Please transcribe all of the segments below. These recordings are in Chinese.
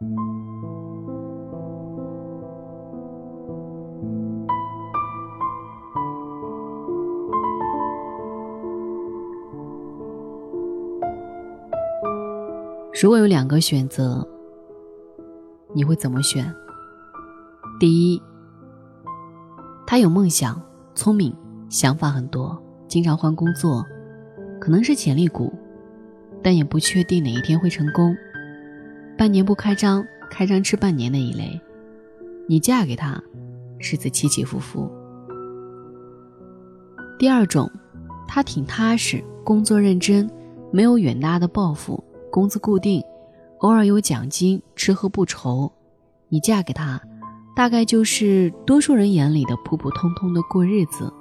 如果有两个选择，你会怎么选？第一，他有梦想，聪明，想法很多，经常换工作，可能是潜力股，但也不确定哪一天会成功。半年不开张，开张吃半年的一类。你嫁给他，日子起起伏伏。第二种，他挺踏实，工作认真，没有远大的抱负。工资固定，偶尔有奖金，吃喝不愁。你嫁给他，大概就是多数人眼里的普普通通的过日子。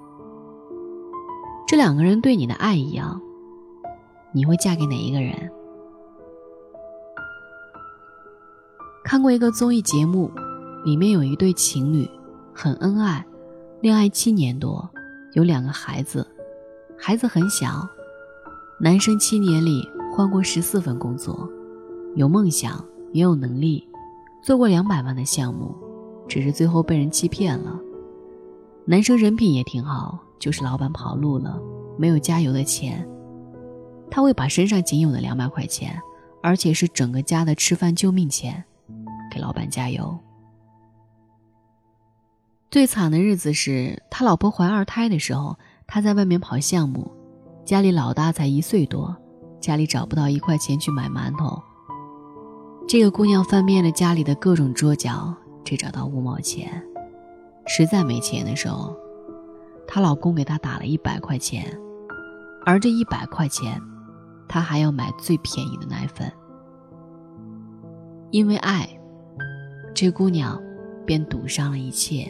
这两个人对你的爱一样，你会嫁给哪一个人？看过一个综艺节目，里面有一对情侣，很恩爱，恋爱七年多，有两个孩子，孩子很小，男生七年里。换过十四份工作，有梦想，也有能力，做过两百万的项目，只是最后被人欺骗了。男生人品也挺好，就是老板跑路了，没有加油的钱，他会把身上仅有的两百块钱，而且是整个家的吃饭救命钱，给老板加油。最惨的日子是他老婆怀二胎的时候，他在外面跑项目，家里老大才一岁多。家里找不到一块钱去买馒头，这个姑娘翻遍了家里的各种桌角，只找到五毛钱。实在没钱的时候，她老公给她打了一百块钱，而这一百块钱，她还要买最便宜的奶粉。因为爱，这姑娘便赌上了一切。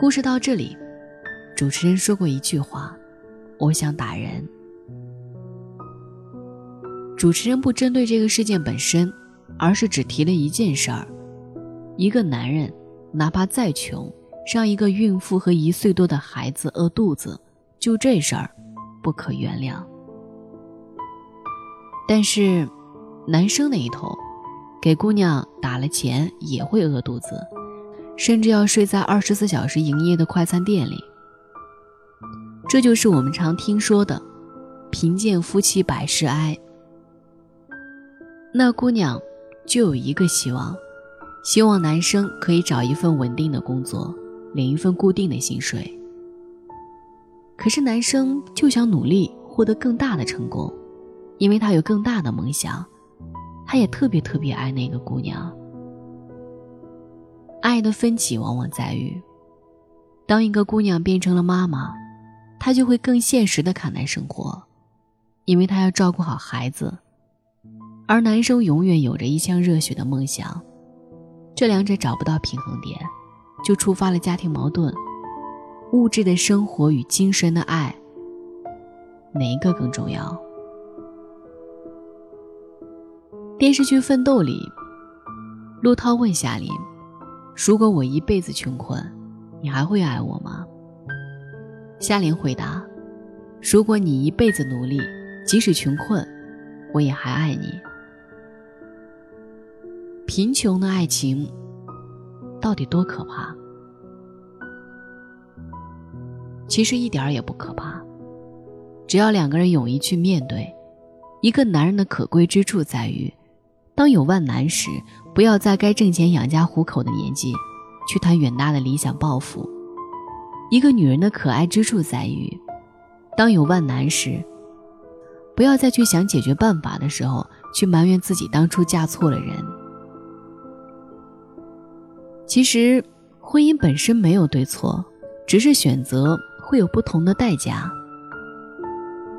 故事到这里，主持人说过一句话：“我想打人。”主持人不针对这个事件本身，而是只提了一件事儿：一个男人哪怕再穷，让一个孕妇和一岁多的孩子饿肚子，就这事儿不可原谅。但是，男生那一头，给姑娘打了钱也会饿肚子，甚至要睡在二十四小时营业的快餐店里。这就是我们常听说的“贫贱夫妻百事哀”。那姑娘就有一个希望，希望男生可以找一份稳定的工作，领一份固定的薪水。可是男生就想努力获得更大的成功，因为他有更大的梦想，他也特别特别爱那个姑娘。爱的分歧往往在于，当一个姑娘变成了妈妈，她就会更现实的看待生活，因为她要照顾好孩子。而男生永远有着一腔热血的梦想，这两者找不到平衡点，就触发了家庭矛盾。物质的生活与精神的爱，哪一个更重要？电视剧《奋斗》里，陆涛问夏琳：“如果我一辈子穷困，你还会爱我吗？”夏琳回答：“如果你一辈子努力，即使穷困，我也还爱你。”贫穷的爱情到底多可怕？其实一点儿也不可怕，只要两个人勇于去面对。一个男人的可贵之处在于，当有万难时，不要在该挣钱养家糊口的年纪去谈远大的理想抱负。一个女人的可爱之处在于，当有万难时，不要再去想解决办法的时候去埋怨自己当初嫁错了人。其实，婚姻本身没有对错，只是选择会有不同的代价。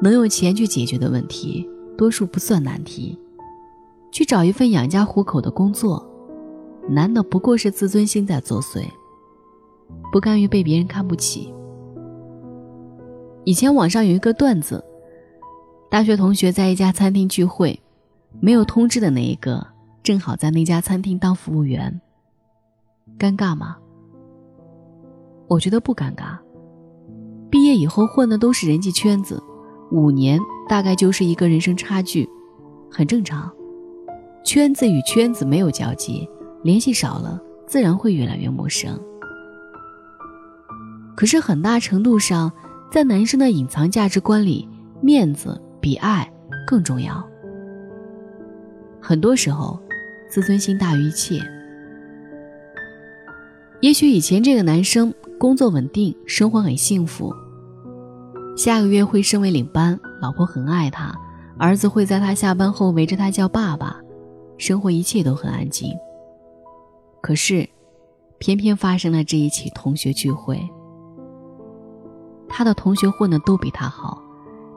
能用钱去解决的问题，多数不算难题。去找一份养家糊口的工作，难的不过是自尊心在作祟，不甘于被别人看不起。以前网上有一个段子：大学同学在一家餐厅聚会，没有通知的那一个，正好在那家餐厅当服务员。尴尬吗？我觉得不尴尬。毕业以后混的都是人际圈子，五年大概就是一个人生差距，很正常。圈子与圈子没有交集，联系少了，自然会越来越陌生。可是很大程度上，在男生的隐藏价值观里，面子比爱更重要。很多时候，自尊心大于一切。也许以前这个男生工作稳定，生活很幸福，下个月会升为领班，老婆很爱他，儿子会在他下班后围着他叫爸爸，生活一切都很安静。可是，偏偏发生了这一起同学聚会。他的同学混的都比他好，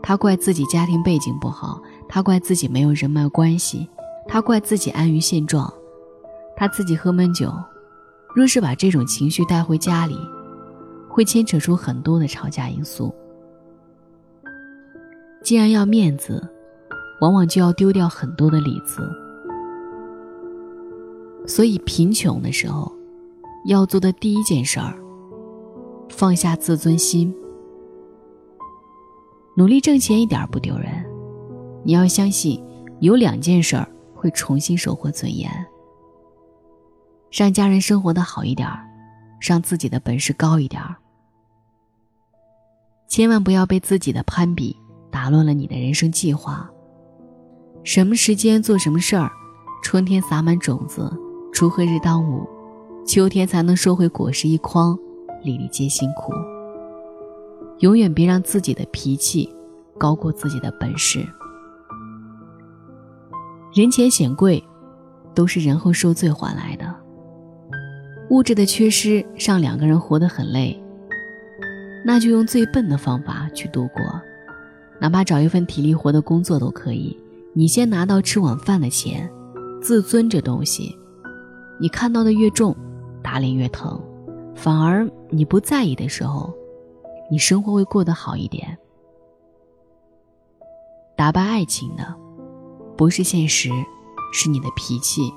他怪自己家庭背景不好，他怪自己没有人脉关系，他怪自己安于现状，他自己喝闷酒。若是把这种情绪带回家里，会牵扯出很多的吵架因素。既然要面子，往往就要丢掉很多的里子。所以贫穷的时候，要做的第一件事儿，放下自尊心。努力挣钱一点不丢人，你要相信，有两件事儿会重新收获尊严。让家人生活的好一点儿，让自己的本事高一点儿。千万不要被自己的攀比打乱了你的人生计划。什么时间做什么事儿，春天撒满种子，锄禾日当午，秋天才能收回果实一筐，粒粒皆辛苦。永远别让自己的脾气高过自己的本事。人前显贵，都是人后受罪换来的。物质的缺失让两个人活得很累，那就用最笨的方法去度过，哪怕找一份体力活的工作都可以。你先拿到吃晚饭的钱，自尊这东西，你看到的越重，打脸越疼。反而你不在意的时候。你生活会过得好一点。打败爱情的，不是现实，是你的脾气。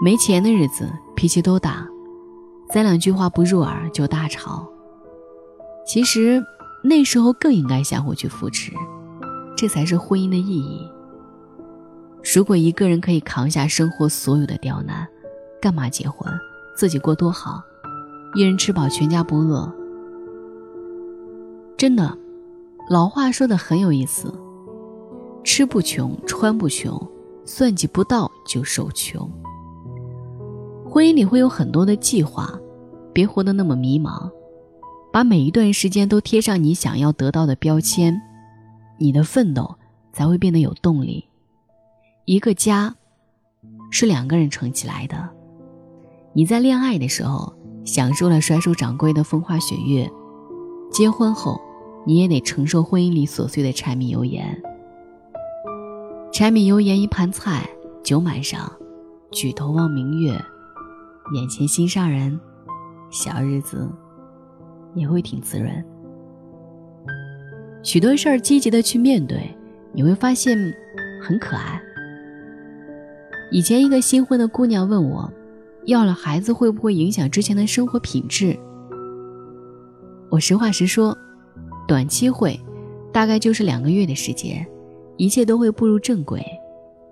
没钱的日子，脾气都大，三两句话不入耳就大吵。其实那时候更应该相互去扶持，这才是婚姻的意义。如果一个人可以扛下生活所有的刁难，干嘛结婚？自己过多好，一人吃饱全家不饿。真的，老话说的很有意思：吃不穷，穿不穷，算计不到就受穷。婚姻里会有很多的计划，别活得那么迷茫，把每一段时间都贴上你想要得到的标签，你的奋斗才会变得有动力。一个家是两个人撑起来的，你在恋爱的时候享受了甩手掌柜的风花雪月，结婚后。你也得承受婚姻里琐碎的柴米油盐。柴米油盐一盘菜，酒满上，举头望明月，眼前心上人，小日子也会挺滋润。许多事儿积极的去面对，你会发现很可爱。以前一个新婚的姑娘问我，要了孩子会不会影响之前的生活品质？我实话实说。短期会，大概就是两个月的时间，一切都会步入正轨。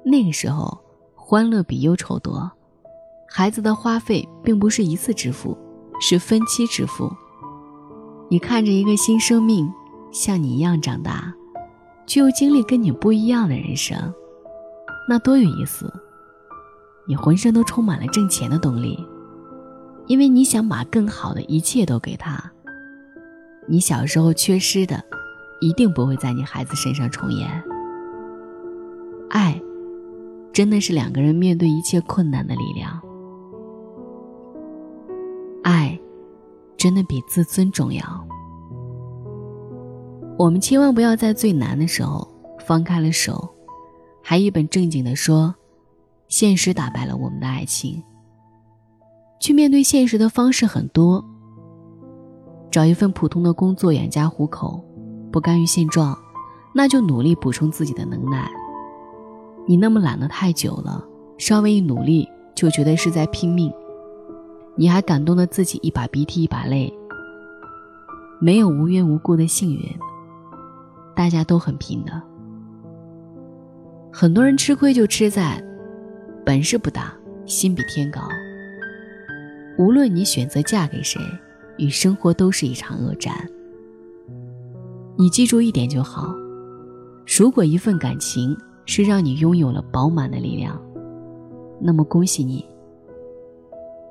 那个时候，欢乐比忧愁多。孩子的花费并不是一次支付，是分期支付。你看着一个新生命像你一样长大，却又经历跟你不一样的人生，那多有意思！你浑身都充满了挣钱的动力，因为你想把更好的一切都给他。你小时候缺失的，一定不会在你孩子身上重演。爱，真的是两个人面对一切困难的力量。爱，真的比自尊重要。我们千万不要在最难的时候放开了手，还一本正经的说，现实打败了我们的爱情。去面对现实的方式很多。找一份普通的工作养家糊口，不甘于现状，那就努力补充自己的能耐。你那么懒得太久了，稍微一努力就觉得是在拼命，你还感动的自己一把鼻涕一把泪。没有无缘无故的幸运，大家都很拼的。很多人吃亏就吃在本事不大，心比天高。无论你选择嫁给谁，与生活都是一场恶战。你记住一点就好：如果一份感情是让你拥有了饱满的力量，那么恭喜你，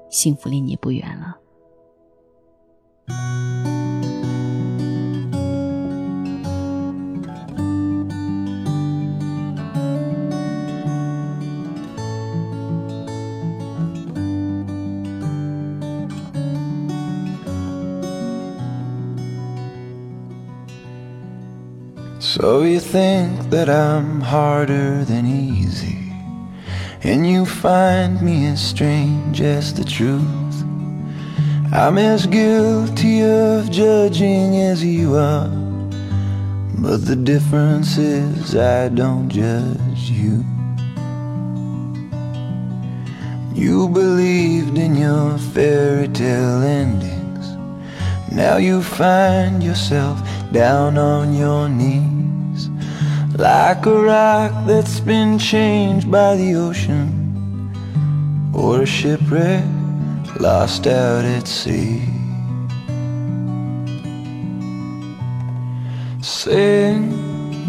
幸福离你不远了。So you think that I'm harder than easy, and you find me as strange as the truth. I'm as guilty of judging as you are, but the difference is I don't judge you. You believed in your fairy tale endings. Now you find yourself down on your knees. Like a rock that's been changed by the ocean Or a shipwreck lost out at sea. Sing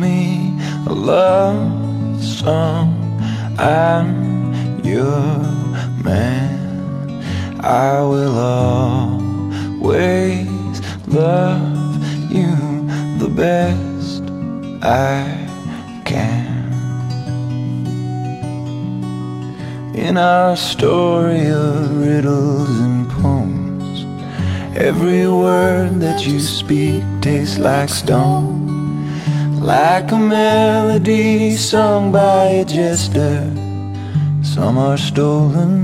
me a love song. I'm your man. I will always love you the best I can. In our story of riddles and poems, every word that you speak tastes like stone. Like a melody sung by a jester. Some are stolen,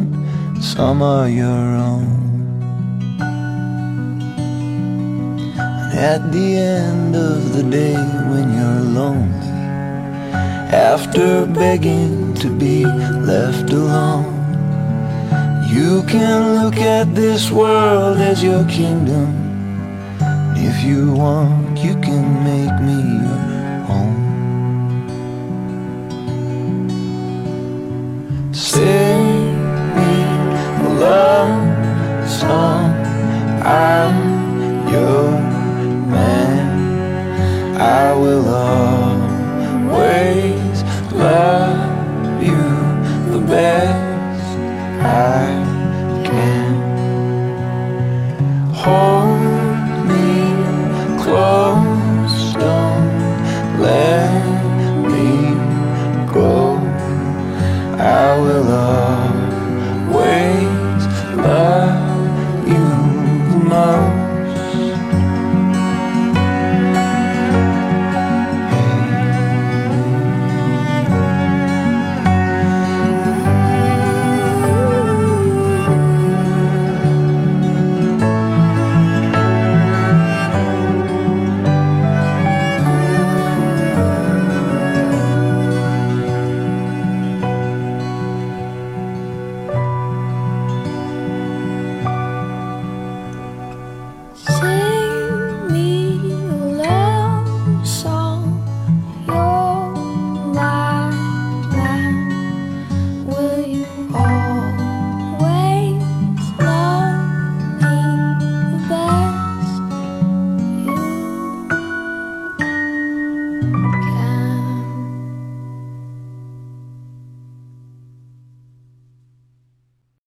some are your own. At the end of the day when you're lonely after begging to be left alone. You can look at this world as your kingdom. If you want, you can make me your home. Sing me a love song. I'm your man. I will love ways.